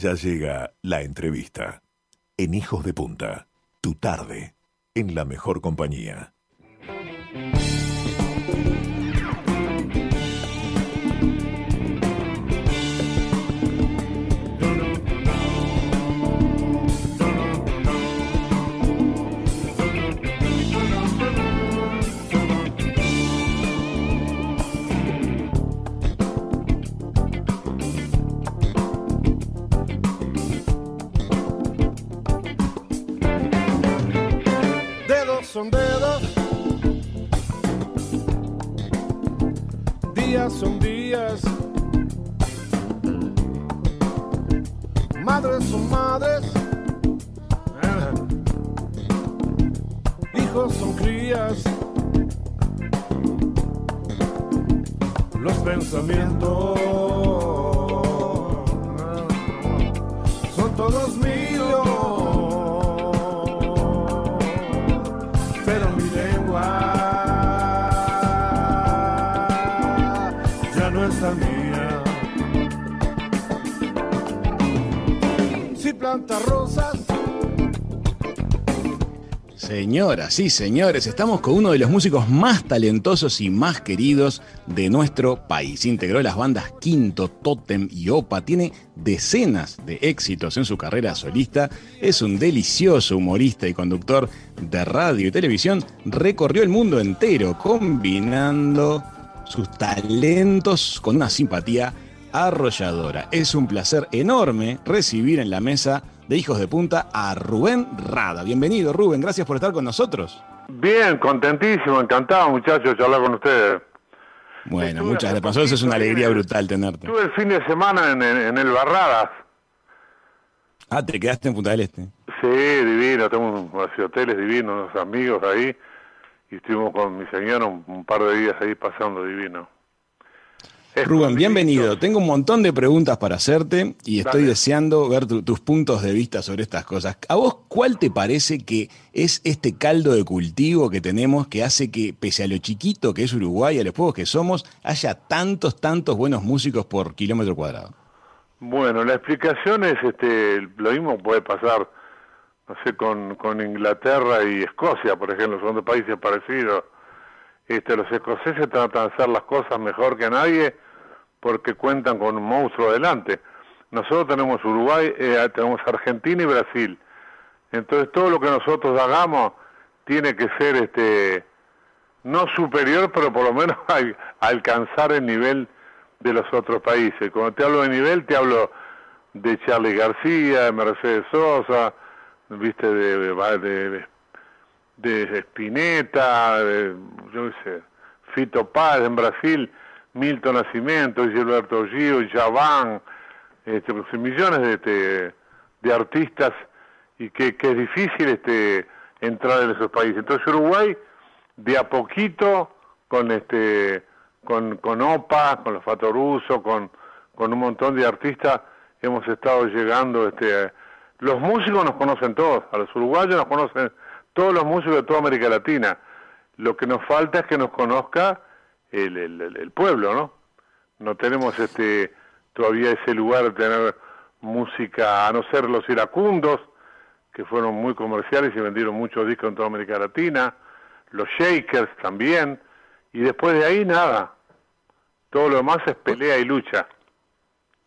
Ya llega la entrevista. En Hijos de Punta, tu tarde, en la mejor compañía. Son días. Madres son madres. Hijos son crías. Los pensamientos son todos míos. Señoras y señores, estamos con uno de los músicos más talentosos y más queridos de nuestro país. Integró las bandas Quinto, Totem y Opa. Tiene decenas de éxitos en su carrera solista. Es un delicioso humorista y conductor de radio y televisión. Recorrió el mundo entero combinando sus talentos con una simpatía arrolladora. Es un placer enorme recibir en la mesa de Hijos de Punta a Rubén Rada. Bienvenido, Rubén. Gracias por estar con nosotros. Bien, contentísimo, encantado muchachos de hablar con ustedes. Bueno, Estuve muchas gracias. Para nosotros es una alegría brutal tenerte. Estuve el fin de semana en, en- en el Barradas. Ah, te quedaste en Punta del Este. Sí, divino, tengo unos hoteles divinos, unos amigos ahí. Y estuvimos con mi señora un, un par de días ahí pasando divino. Rubén, bienvenido. Tengo un montón de preguntas para hacerte y estoy Dale. deseando ver tu- tus puntos de vista sobre estas cosas. ¿A vos cuál te parece que es este caldo de cultivo que tenemos que hace que, pese a lo chiquito que es Uruguay, a los pueblos que somos, haya tantos, tantos buenos músicos por kilómetro cuadrado? Bueno, la explicación es este, lo mismo puede pasar, no sé, con, con Inglaterra y Escocia, por ejemplo, son dos países parecidos. Este, los escoceses tratan de hacer las cosas mejor que nadie porque cuentan con un monstruo adelante. Nosotros tenemos Uruguay, eh, tenemos Argentina y Brasil. Entonces todo lo que nosotros hagamos tiene que ser este no superior, pero por lo menos al- alcanzar el nivel de los otros países. Cuando te hablo de nivel, te hablo de Charlie García, de Mercedes Sosa, viste, de, de, de, de Spinetta, de, yo qué sé, Fito Paz en Brasil, Milton Nascimento, Gilberto Gil, Javán, este, pues, millones de, este, de artistas y que, que es difícil este, entrar en esos países. Entonces Uruguay, de a poquito, con este con, con OPA, con los Fatoruso, con, con un montón de artistas, hemos estado llegando, este, los músicos nos conocen todos, a los uruguayos nos conocen todos los músicos de toda América Latina. Lo que nos falta es que nos conozca el, el, el- pueblo, ¿no? No tenemos este todavía ese lugar de tener música, a no ser los iracundos, que fueron muy comerciales y vendieron muchos discos en toda América Latina, los Shakers también, y después de ahí nada. Todo lo demás es pelea y lucha.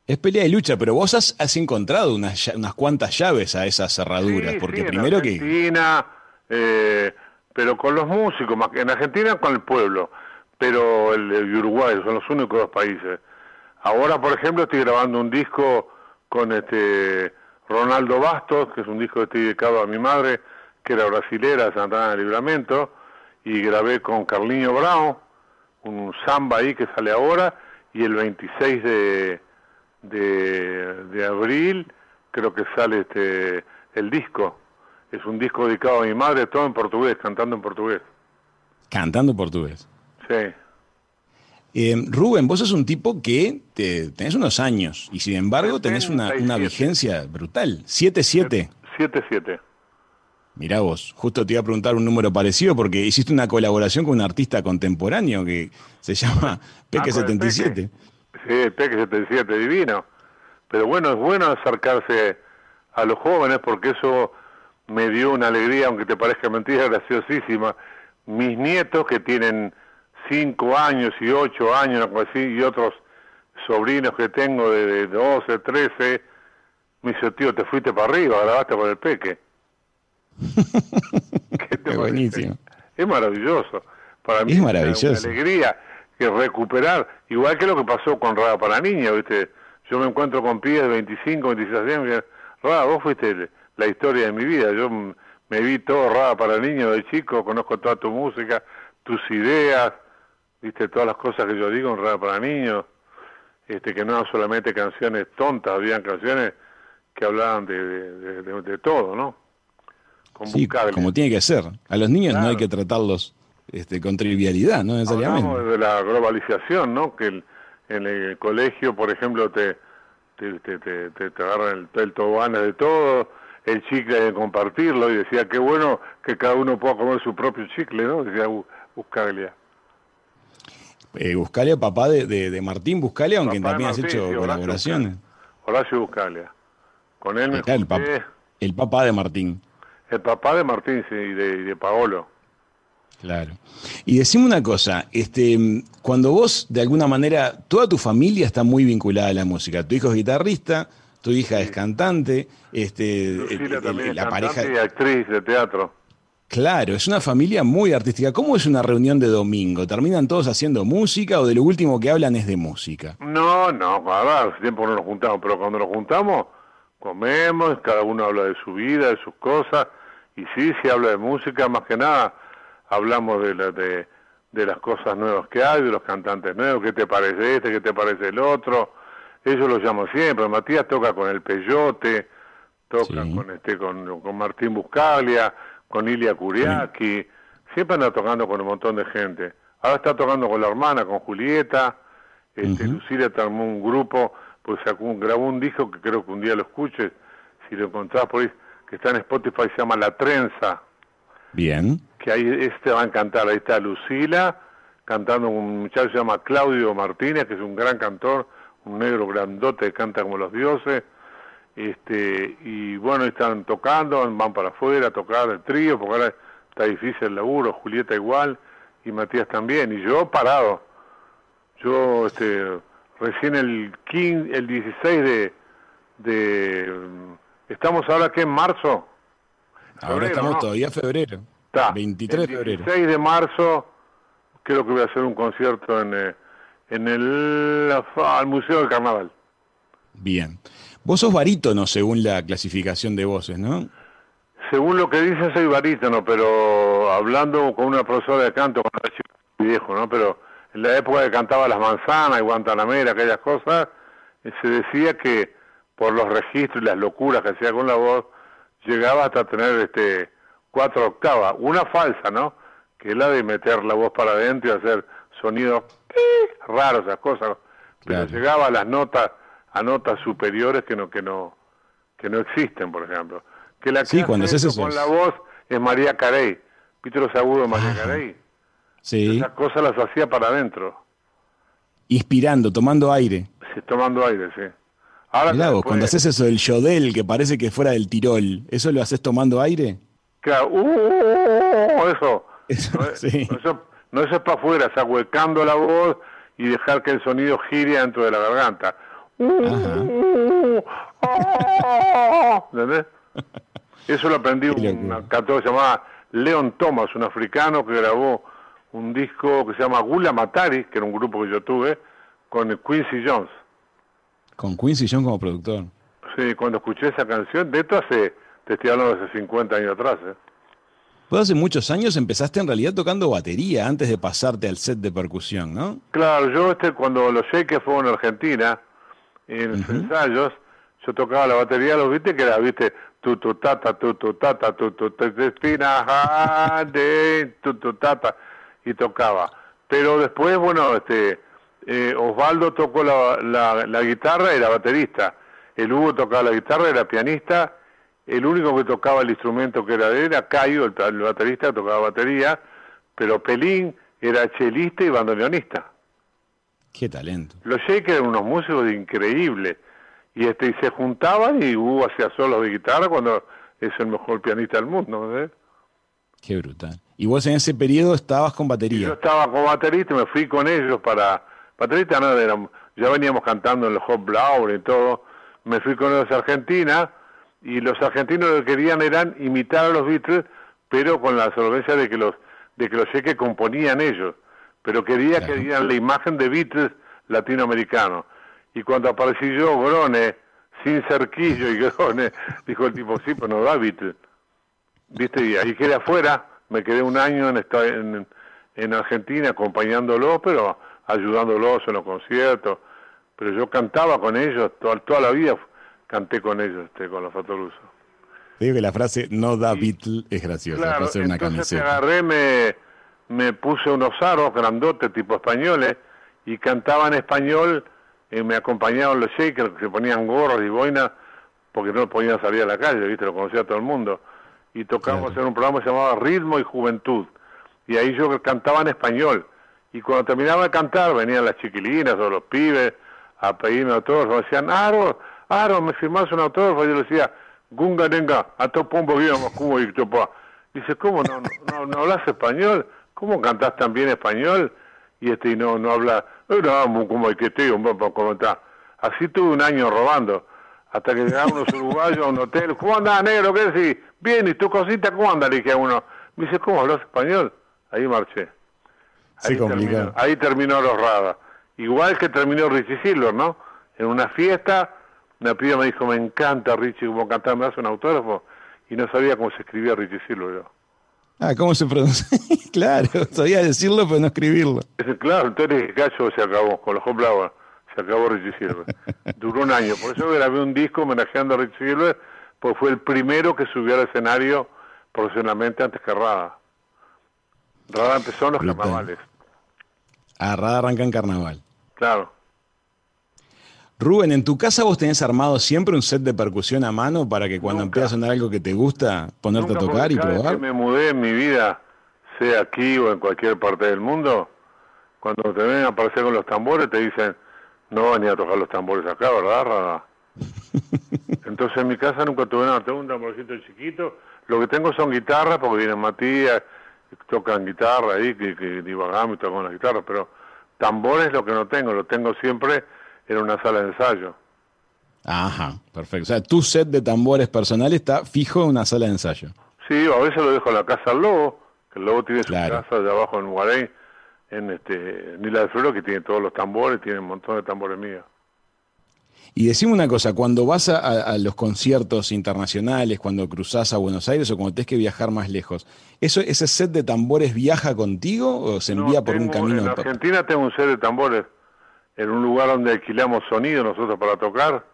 Es pelea y lucha, pero vos has, has encontrado unas, unas cuantas llaves a esas cerraduras, Sí, porque sí, en primero que... Argentina, eh, pero con los músicos, en Argentina con el pueblo, pero el, el Uruguay son los únicos dos países. Ahora, por ejemplo, estoy grabando un disco con este Ronaldo Bastos, que es un disco que estoy dedicado a mi madre, que era brasilera de Santana del Libramento, y grabé con Carlinho Brown, un samba ahí que sale ahora, y el 26 de, de, de abril creo que sale este el disco. Es un disco dedicado a mi madre, todo en portugués, cantando en portugués. Cantando portugués. Sí. Eh, Rubén, vos sos un tipo que te- tenés unos años y sin embargo tenés una, una 77. vigencia brutal. 7-7. 7-7. Mirá vos, justo te iba a preguntar un número parecido porque hiciste una colaboración con un artista contemporáneo que se llama Ah, con el Peque77. Peque. Sí, Peque 77, divino. Pero bueno, es bueno acercarse a los jóvenes porque eso me dio una alegría, aunque te parezca mentira, graciosísima. Mis nietos que tienen cinco años y ocho años, y otros sobrinos que tengo de, 12, 13, me dice, tío, te fuiste para arriba, grabaste con el peque. ¿Qué buenísimo. Es maravilloso. Para mí es maravilloso. una alegría que recuperar, igual que lo que pasó con Rada para Niños, ¿viste? Yo me encuentro con pibes de 25, 26 años, Rada, vos fuiste la historia de mi vida, yo me vi todo Rada para Niños de chico, conozco toda tu música, tus ideas, viste todas las cosas que yo digo en Rada para Niños, este que no eran solamente canciones tontas, habían canciones que hablaban de, de, todo, ¿no? sí, como tiene que ser. A los niños no hay que tratarlos este, con trivialidad, no necesariamente. Hablamos de la globalización, ¿no? Que en el colegio, por ejemplo, te, te, te, te, te agarran el, el tobogán de todo, el chicle de compartirlo, y decía, qué bueno que cada uno pueda comer su propio chicle, ¿no? Decía Buscalia. Eh, Buscalia, papá de, de, Martín Buscalia, aunque también has hecho colaboraciones. Horacio Buscalia. Con él me el, el, papá de Martín. El papá de Martín, sí, y de, y de Paolo. Claro. Y decime una cosa, este, cuando vos, de alguna manera, toda tu familia está muy vinculada a la música. Tu hijo es guitarrista, tu hija es cantante, este, la pareja y actriz de teatro. Claro, es una familia muy artística. ¿Cómo es una reunión de domingo? ¿Terminan todos haciendo música o de lo último que hablan es de música? No, no, a ver, tiempo no nos juntamos, pero cuando nos juntamos, comemos, cada uno habla de su vida, de sus cosas, y sí, sí habla de música, más que nada hablamos de, la, de, de las cosas nuevas que hay, de los cantantes nuevos, qué te parece este, qué te parece el otro. Ellos lo llamo siempre. Matías toca con el Peyote, toca con este con, con, Martín Buscalia, con Ilia Curiaki. Siempre anda tocando con un montón de gente. Ahora está tocando con la hermana, con Julieta. Este, Lucila armó un grupo, pues sacó un, grabó un disco que creo que un día lo escuches, si lo encontrás por ahí, que está en Spotify, se llama La Trenza. Bien. Que ahí este va a cantar, ahí está Lucila, cantando un muchacho que se llama Claudio Martínez, que es un gran cantor, un negro grandote que canta como los dioses. Este, y bueno, están tocando, van para afuera a tocar el trío, porque ahora está difícil el laburo, Julieta igual, y Matías también, y yo parado. Yo, este, recién el 15, el 16 de, de, estamos ahora que en marzo, Ahora estamos todavía en febrero. Está. 23 de febrero. 6 de marzo creo que voy a hacer un concierto en, eh, en el, Museo del Carnaval. Bien. Vos sos barítono según la clasificación de voces, ¿no? Según lo que dicen soy barítono, pero hablando con una profesora de canto cuando era viejo, ¿no? Pero en la época que cantaba Las Manzanas y Guantanamera, aquellas cosas, eh, se decía que por los registros y las locuras que hacía con la voz, llegaba hasta tener este cuatro octavas, una falsa, ¿no? Que es la de meter la voz para adentro y hacer sonidos raros, esas cosas. Pero llegaba a las notas, a notas superiores que no, que no, que no existen, por ejemplo. Que la que sí, cuando hace con la voz es María Carey. ¿Viste los agudos de María Carey? Sí. Esas cosas las hacía para adentro. Inspirando, tomando aire. Sí, tomando aire, sí. Ahora cuando haces eso del yodel que parece que fuera del Tirol, ¿eso lo haces tomando aire? Claro, uh, uh, uh, eso. Eso, no, sí. no, eso, es para afuera, es ahuecando la voz y dejar que el sonido gire dentro de la garganta. ¿Entendés? Eso lo aprendí un cantor que se llamaba Leon Thomas, un africano que grabó un disco que se llama Gula Matari, que era un grupo que yo tuve, con Quincy Jones. Con Quincy Jones como productor. Sí, cuando escuché esa canción, de esto hace, te estoy hablando de hace 50 años atrás. ¿eh? Vos hace muchos años empezaste en realidad tocando batería antes de pasarte al set de percusión, ¿no? Claro, yo este, cuando los que fue en Argentina, en los ensayos, yo tocaba la batería, lo viste que era, viste, tu tu tata, tu tu tata, tu tu espina, de tu tu tata, y tocaba. Pero después, bueno, este eh, Osvaldo tocó la, la, guitarra y era baterista, el Hugo tocaba la guitarra, era pianista, el único que tocaba el instrumento que era de él era Cayo, el, baterista que tocaba batería, pero Pelín era chelista y bandoneonista. Qué talento. Los Shakers eran unos músicos increíbles. y este y se juntaban y Hugo hacía solos de guitarra cuando es el mejor pianista del mundo, ¿no? Qué brutal. Y vos en ese periodo estabas con Y batería. yo estaba como baterista y me fui con ellos para... Baterista no, era- ya veníamos cantando en los Hot Blau y todo. Me fui con ellos a Argentina y los argentinos lo que querían eran imitar a los Beatles, pero con la solvencia de que los de que los cheques componían ellos. Pero quería Claro. que dieran la imagen de Beatles latinoamericano. Y cuando aparecí yo, Grone, sin cerquillo y Grone, dijo el tipo, sí, pero no da Beatles. ¿viste? Y ahí quedé afuera, me quedé un año en, esta- en, en Argentina acompañándolo, pero ayudándolos en los conciertos. Pero yo cantaba con ellos, toda, toda la vida canté con ellos, este, con los Fatorusos. Te digo que la frase no da Beatle es graciosa, Claro, una entonces me camiseta. agarré, me, me puse unos aros grandotes tipo españoles y cantaba en español y me acompañaban los shakers que se ponían gorros y boinas porque no podían salir a la calle, ¿viste? Lo conocía todo el mundo. Y tocábamos Claro. en un programa que se llamaba Ritmo y Juventud. Y ahí yo cantaba en español. Y cuando terminaba de cantar venían las chiquilinas o los pibes a pedirme autógrafo. Me decían, Aro, Aro, ¿me firmás un autógrafo? Y yo le decía, Gunga Nenga, a Topombo Guillermo, ¿cómo y? Dice, ¿cómo no, no, no hablas español? ¿Cómo cantás tan bien español? Y este y no, no habla, "Eh, no, como el que estoy, un poco como está. Así tuve un año robando, hasta que llegaron unos uruguayos a un hotel. ¿Cómo andás, negro? ¿Qué decís? Bien, ¿y tu cosita cómo anda? Le dije a uno. Me dice, ¿cómo hablas español? Ahí marché. Ahí terminó, ahí terminó los Rada. Igual que terminó Richie Silver, ¿no? En una fiesta, una piba me dijo, me encanta Richie, como cantar, me das un autógrafo. Y no sabía cómo se escribía Richie Silver. yo. Ah, ¿cómo se pronuncia? claro, sabía decirlo, pero no escribirlo. Claro, entonces cacho, se acabó, con los Flower, se acabó Richie Silver. Duró un año, por eso grabé un disco homenajeando a Richie Silver, porque fue el primero que subió al escenario profesionalmente antes que Rada. Rada empezó en los Brutal. carnavales, Agarrada arranca en carnaval. claro. Rubén, ¿en tu casa vos tenés armado siempre un set de percusión a mano para que cuando empiece a sonar algo que te gusta, ponerte Nunca, a tocar y probar? que me mudé en mi vida, sea aquí o en cualquier parte del mundo, cuando te ven aparecer con los tambores te dicen, no van ni a tocar los tambores acá, ¿verdad, Rada? Entonces en mi casa nunca tuve nada, tengo un tamborcito chiquito, lo que tengo son guitarras, porque vienen Matías, tocan guitarra ahí, que, que divagamos y tocan las guitarras, pero tambores lo que no tengo, lo tengo siempre en una sala de ensayo. Ajá, perfecto. O sea, tu set de tambores personal está fijo en una sala de ensayo. Sí, a veces lo dejo en la casa al Lobo, que el Lobo tiene su Claro. casa de abajo en Guarey, en este, en Isla de Floro, que tiene todos los tambores, tiene un montón de tambores míos. Y decime una cosa, cuando vas a, los conciertos internacionales, cuando cruzás a Buenos Aires o cuando tenés que viajar más lejos, ¿eso, ¿ese set de tambores viaja contigo o se envía No, por un camino? En Argentina tengo un set de tambores en un lugar donde alquilamos sonido nosotros para tocar,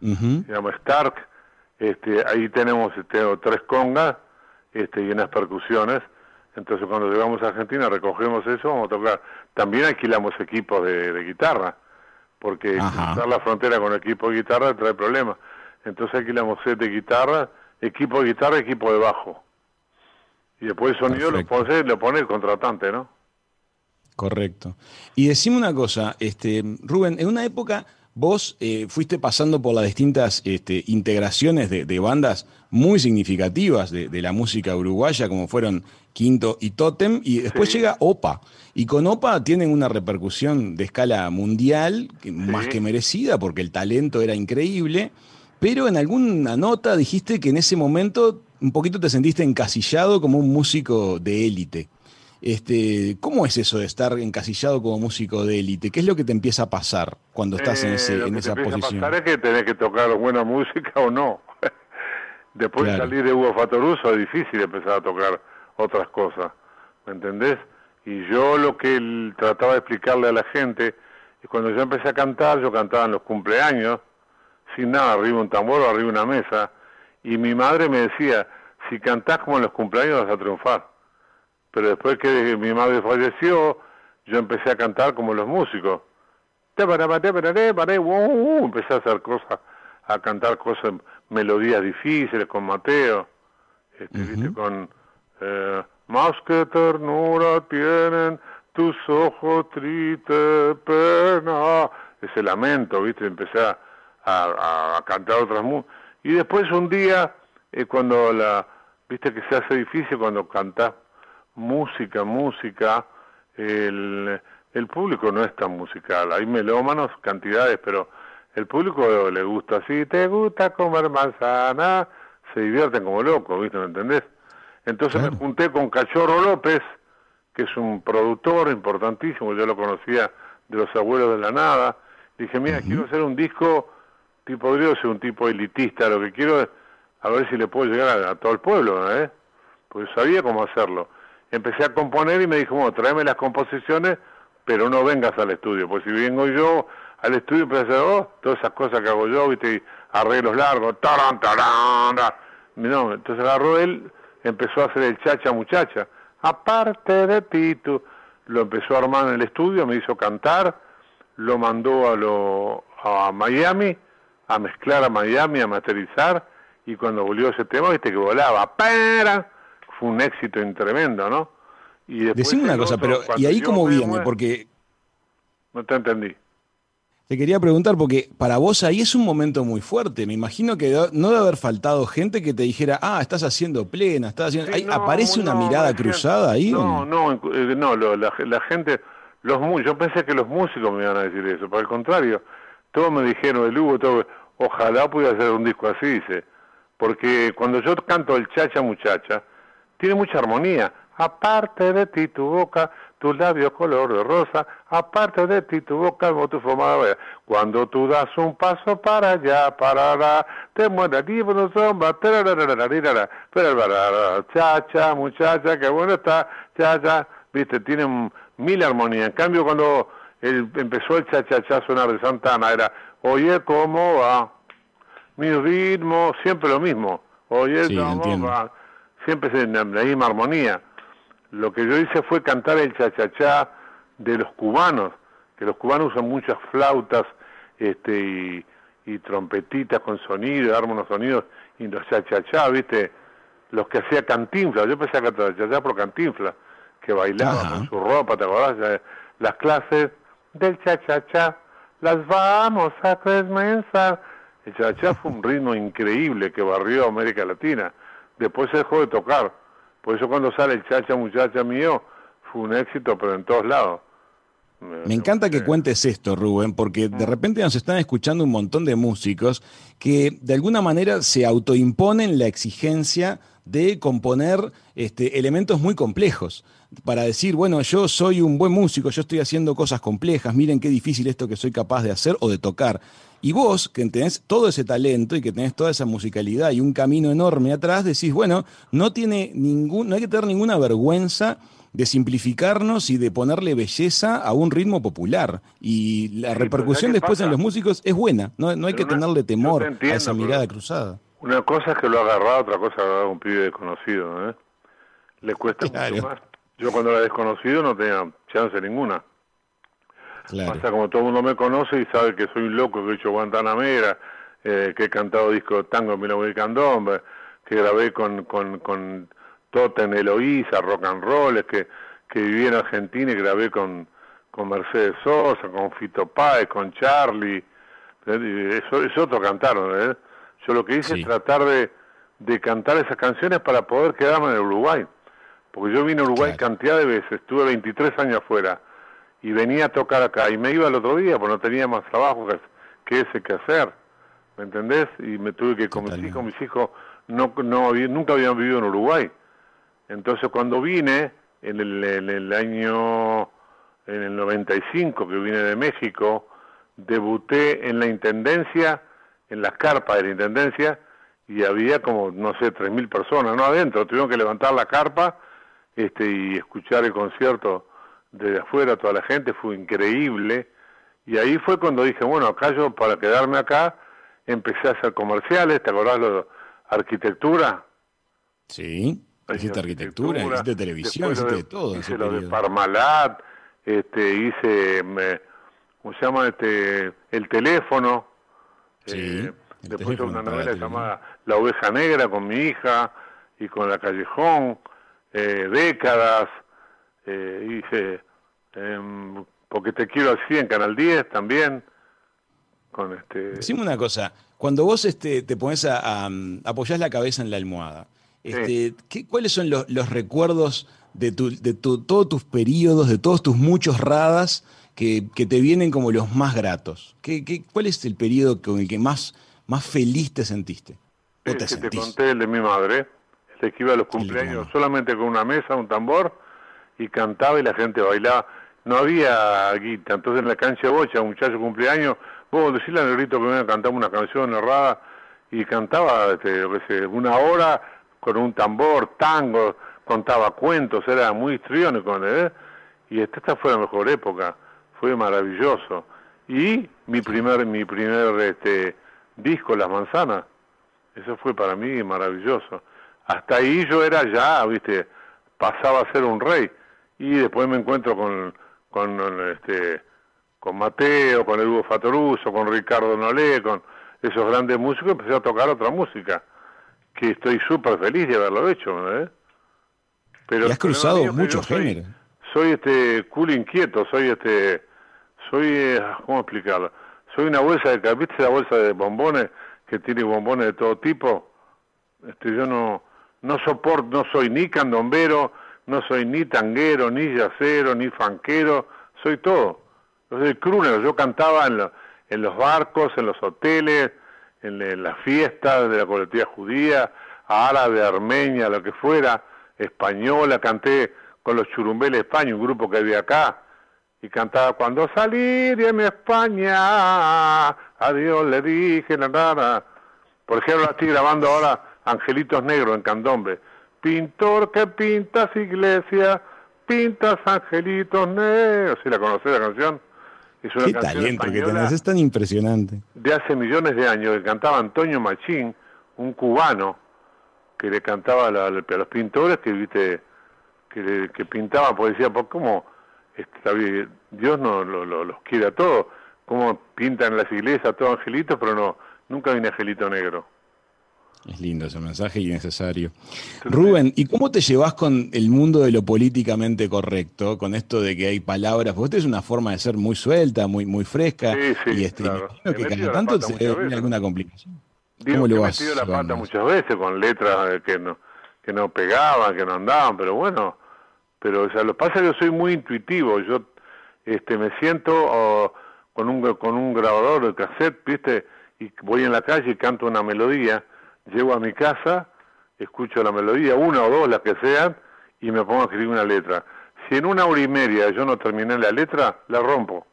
se llama Stark. Este, ahí tenemos este, tres congas este, y unas percusiones. Entonces cuando llegamos a Argentina recogemos eso, vamos a tocar. También alquilamos equipos de, de guitarra, porque Ajá. cruzar la frontera con equipo de guitarra trae problemas. Entonces alquilamos set de guitarra, equipo de guitarra, equipo de bajo. Y después el sonido lo pone, lo pone el contratante, ¿no? Correcto. Y decime una cosa, este, Rubén, en una época vos eh, fuiste pasando por las distintas este, integraciones de, de bandas muy significativas de, de la música uruguaya, como fueron Quinto y Totem, y después Sí. llega OPA. Y con OPA tienen una repercusión de escala mundial, más que merecida, porque el talento era increíble, pero en alguna nota dijiste que en ese momento un poquito te sentiste encasillado como un músico de élite. Este, ¿Cómo es eso de estar encasillado como músico de élite? ¿Qué es lo que te empieza a pasar cuando estás en, Eh, ese- lo en que esa te empieza posición? a pasar es que tenés que tocar buena música o no. Después Claro. de salir de Hugo Fatoruso es difícil empezar a tocar otras cosas, ¿me entendés? Y yo lo que el- trataba de explicarle a la gente es cuando yo empecé a cantar, yo cantaba en los cumpleaños, sin nada, arriba un tambor o arriba una mesa, y mi madre me decía, si cantás como en los cumpleaños vas a triunfar. Pero después que mi madre falleció, yo empecé a cantar como los músicos. Empecé a hacer cosas, a cantar cosas, melodías difíciles con Mateo, este, ¿viste? con eh, más que ternura tienen tus ojos tristes pena, ese lamento, viste, empecé a, a, a cantar otras músicas. Y después un día, eh, cuando la, viste que se hace difícil cuando cantás música, música, el, el público no es tan musical. Hay melómanos, cantidades, pero el público le gusta. Si te gusta comer manzana, se divierten como locos, ¿viste? ¿Me entendés? Entonces me junté con Cachorro López, que es un productor importantísimo, yo lo conocía de los abuelos de la nada. Dije, mira, quiero hacer un disco tipo podría ser un tipo elitista, lo que quiero es a ver si le puedo llegar a, todo el pueblo, ¿eh? Porque sabía cómo hacerlo. Empecé a componer y me dijo, bueno, tráeme las composiciones, pero no vengas al estudio, pues si vengo yo al estudio empecé a oh, todas esas cosas que hago yo, viste, arreglos largos, taran, taran, no, entonces agarró él, empezó a hacer el chacha muchacha, aparte de ti, tú, lo empezó a armar en el estudio, me hizo cantar, lo mandó a, lo, a Miami, a mezclar a Miami, a masterizar, y cuando volvió ese tema, viste que volaba, ¡para! Fue un éxito tremendo, ¿no? Y Decime una cosa, pero ¿y ahí cómo viene? Porque... No te entendí. Te quería preguntar, porque para vos ahí es un momento muy fuerte. Me imagino que no debe haber faltado gente que te dijera, ah, estás haciendo plena, estás haciendo. ¿Aparece una mirada cruzada ahí? No, no, eh, no, la, la, gente, los yo pensé que los músicos me iban a decir eso, por el contrario, todos me dijeron, el Hugo, todo, ojalá pudiera hacer un disco así, dice, porque cuando yo canto el chacha muchacha, tiene mucha armonía. Aparte de ti tu boca, tus labios color de rosa, aparte de ti tu boca como tu forma de Cuando tú das un paso para allá, para allá, te aquí por los sombras, chacha, muchacha, qué bueno está, chacha, viste, tienen mil armonías. En cambio, cuando él empezó el cha-cha-cha a sonar de Santana, era, oye, ¿cómo va? Mi ritmo, siempre lo mismo. Oye, ¿cómo va? Siempre es en la misma armonía. Lo que yo hice fue cantar el cha-cha-cha de los cubanos, que los cubanos usan muchas flautas este, y, trompetitas con sonido, arman unos sonidos, y los cha-cha-cha, ¿viste? Los que hacía Cantinfla, yo empecé a cantar cha-cha por Cantinfla, que bailaba con su ropa, ¿te acordás? Las clases del cha-cha-cha, las vamos a comenzar. El cha-cha fue un ritmo increíble que barrió América Latina. Después se dejó de tocar. Por eso cuando sale el cha-cha muchacha mío, fue un éxito, pero en todos lados. Me encanta que cuentes esto, Rubén, porque de mm. repente nos están escuchando un montón de músicos que de alguna manera se autoimponen la exigencia de componer este, elementos muy complejos para decir, bueno, yo soy un buen músico, yo estoy haciendo cosas complejas, miren qué difícil esto que soy capaz de hacer o de tocar. Y vos, que tenés todo ese talento y que tenés toda esa musicalidad y un camino enorme atrás, decís, bueno, no, tiene ningún, no hay que tener ninguna vergüenza de simplificarnos y de ponerle belleza a un ritmo popular. Y la repercusión después en los músicos es buena, no, hay que tenerle temor a esa mirada cruzada. Una cosa es que lo ha agarrado, otra cosa es agarrado un pibe desconocido. ¿eh? Le cuesta mucho más. Yo cuando era desconocido no tenía chance ninguna. Pasa como todo el mundo me conoce y sabe que soy un loco, que he hecho Guantanamera, eh, que he cantado disco tango en Milano y Candombe, que grabé con, con, con Totem Eloísa, rock and roll, que, que viví en Argentina y grabé con, con Mercedes Sosa, con Fito Páez, con Charlie. Eso es otro cantar, ¿eh? Yo lo que hice es tratar de, de cantar esas canciones para poder quedarme en Uruguay. Porque yo vine a Uruguay cantidad de veces, estuve 23 años afuera y venía a tocar acá y me iba el otro día porque no tenía más trabajo que, ese que hacer, ¿me entendés? Y me tuve que con mis hijos, mis hijos no, no nunca habían vivido en Uruguay. Entonces cuando vine en el, en el año en el 95 que vine de México, debuté en la intendencia, en las carpas de la intendencia y había como no sé 3000 personas no adentro, tuvieron que levantar la carpa este, y escuchar el concierto desde afuera, toda la gente, fue increíble. Y ahí fue cuando dije, bueno, acá yo para quedarme acá empecé a hacer comerciales, ¿te acordás lo de arquitectura? Sí, hiciste arquitectura, hiciste televisión, hiciste de, todo. Hice lo de Parmalat, este, hice, ¿cómo se llama? Este, el teléfono. Sí, eh, después una novela llamada La oveja negra con mi hija y con la callejón eh, décadas, eh, hice em, Porque te quiero así en Canal 10 también. con este Decime una cosa, cuando vos este, te pones a, a- apoyás la cabeza en la almohada, este, ¿qué- ¿cuáles son los, los recuerdos de, tu, de tu- todos tus periodos, de todos tus muchos radas que, que te vienen como los más gratos? ¿Qué, qué- cuál es el periodo con el que más, más feliz te sentiste? ¿O te que te conté el de mi madre, el que iba a los cumpleaños solamente con una mesa, un tambor y cantaba y la gente bailaba. No había guita, entonces en la cancha de bocha, un muchacho cumpleaños, vos decirle al negrito que venga a cantar una canción errada y cantaba este, yo qué sé, una hora con un tambor, tango, contaba cuentos, era muy histriónico, ¿eh? Y esta, esta fue la mejor época, fue maravilloso. Y mi primer, mi primer este, disco, Las Manzanas, eso fue para mí maravilloso. Hasta ahí yo era ya, viste, pasaba a ser un rey. Y después me encuentro con, con este con Mateo, con el Hugo Fatoruso, con Ricardo Nolé, con esos grandes músicos, empecé a tocar otra música, que estoy súper feliz de haberlo hecho, ¿eh? Pero Y has cruzado muchos yo soy- géneros. Soy este culo inquieto, soy este, soy, eh, ¿cómo explicarlo? Soy una bolsa de, ¿viste la bolsa de bombones que tiene bombones de todo tipo? Este, yo no, no soporto, no soy ni candombero, no soy ni tanguero, ni yacero, ni fanquero, soy todo. Yo soy crooner, yo cantaba en, en los barcos, en los hoteles, en, en las fiestas de la colectividad judía, árabe, armenia, lo que fuera, española, canté con los churumbeles de España, un grupo que había acá, y cantaba cuando salí de mi España, a Dios le dije la nada. Por ejemplo, la estoy grabando ahora Angelitos Negros en Candombe. Pintor que pintas iglesia, pintas angelitos negros. ¿Sí la conocés la canción? Es una Qué canción talento que tenés, es tan impresionante. de hace millones de años que cantaba Antonio Machín, un cubano que le cantaba a, la- a los pintores que viste que, le- que pintaba poesía, por cómo la vi- Dios no lo- lo- los quiere a todos, cómo pintan las iglesias todos angelitos, pero no nunca hay un angelito negro. Es lindo ese mensaje y necesario. Rubén, ¿y cómo te llevas con el mundo de lo políticamente correcto? Con esto de que hay palabras, porque usted es una forma de ser muy suelta, muy, muy fresca. Sí, sí, y este, claro. imagino que cada tanto se debe alguna complicación. Digo ¿Cómo que lo he metido la pata muchas veces con letras que no que no pegaban, que no andaban, pero bueno, pero o sea, lo que pasa es que yo soy muy intuitivo, yo este me siento oh, con un con un grabador de cassette, ¿viste? Y voy en la calle y canto una melodía, llego a mi casa, escucho la melodía, una o dos las que sean y me pongo a escribir una letra. Si en una hora y media yo no terminé la letra, la rompo.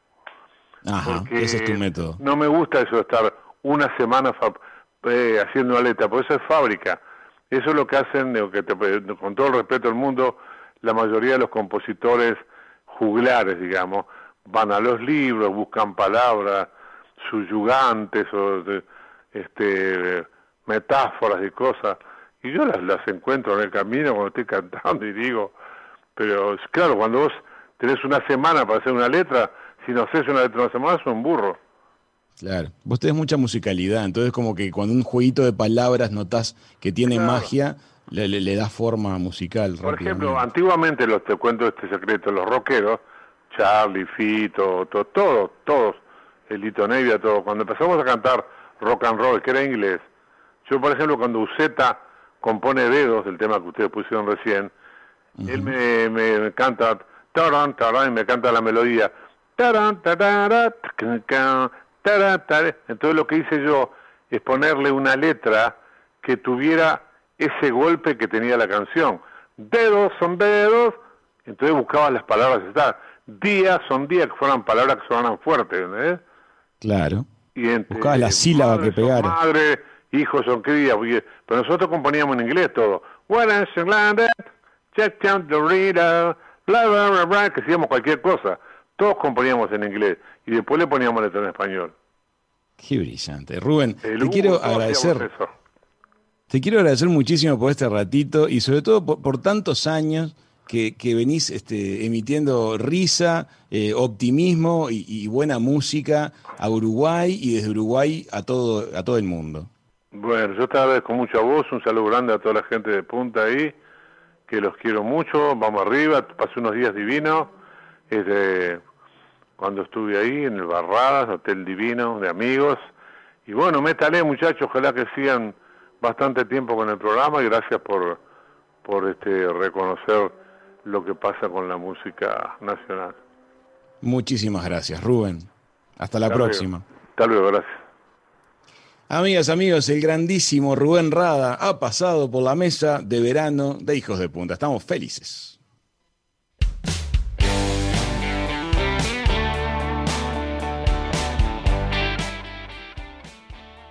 Ajá, Porque ese es tu método. No me gusta eso estar una semana eh, haciendo una letra, porque eso es fábrica. Eso es lo que hacen, digo, que te- con todo el respeto del mundo, la mayoría de los compositores juglares, digamos, van a los libros, buscan palabras subyugantes o este, metáforas y cosas, y yo las, las encuentro en el camino cuando estoy cantando y digo, pero claro, cuando vos tenés una semana para hacer una letra, si no haces una letra una semana, es un burro. Claro. Vos tenés mucha musicalidad, entonces como que cuando un jueguito de palabras notás que tiene Claro. magia, le, le- le da forma musical. Por ejemplo, antiguamente los te cuento este secreto, los rockeros, Charlie, Fito, to- todos, todos, el Lito Nevia, todo, cuando empezamos a cantar rock and roll, que era inglés, yo por ejemplo cuando Uceta compone dedos, el tema que ustedes pusieron recién, él me, me, me canta, taran, taran, y me canta la melodía, taran, tarara, tcan, can, tara, tara. entonces lo que hice yo es ponerle una letra que tuviera ese golpe que tenía la canción. Dedos son dedos, entonces buscaba las palabras está. Días son días que fueran palabras que sonaran fuertes. Claro. Y entre Buscabas la sílaba que pegara. Madre, hijos son crías, pero nosotros componíamos en inglés todo. What is? Check down the reader, bla, bla, bla, bla, que hacíamos cualquier cosa. Todos componíamos en inglés y después le poníamos letra en español. Qué brillante. Rubén, El te quiero agradecer. Te quiero agradecer muchísimo por este ratito y sobre todo por, tantos años que, que venís este, emitiendo risa, eh, optimismo y, y buena música a Uruguay y desde Uruguay a todo, a todo el mundo. Bueno, yo te agradezco mucho a vos, un saludo grande a toda la gente de Punta ahí, que los quiero mucho, vamos arriba, pasé unos días divinos, este, cuando estuve ahí en el Barradas, Hotel Divino de amigos. Y bueno, métale muchachos, ojalá que sigan bastante tiempo con el programa y gracias por, por este, reconocer lo que pasa con la música nacional. Muchísimas gracias, Rubén. Hasta la Hasta próxima. luego. Hasta luego, gracias. Amigas, amigos, el grandísimo Rubén Rada ha pasado por la mesa de verano de Hijos de Punta. Estamos felices.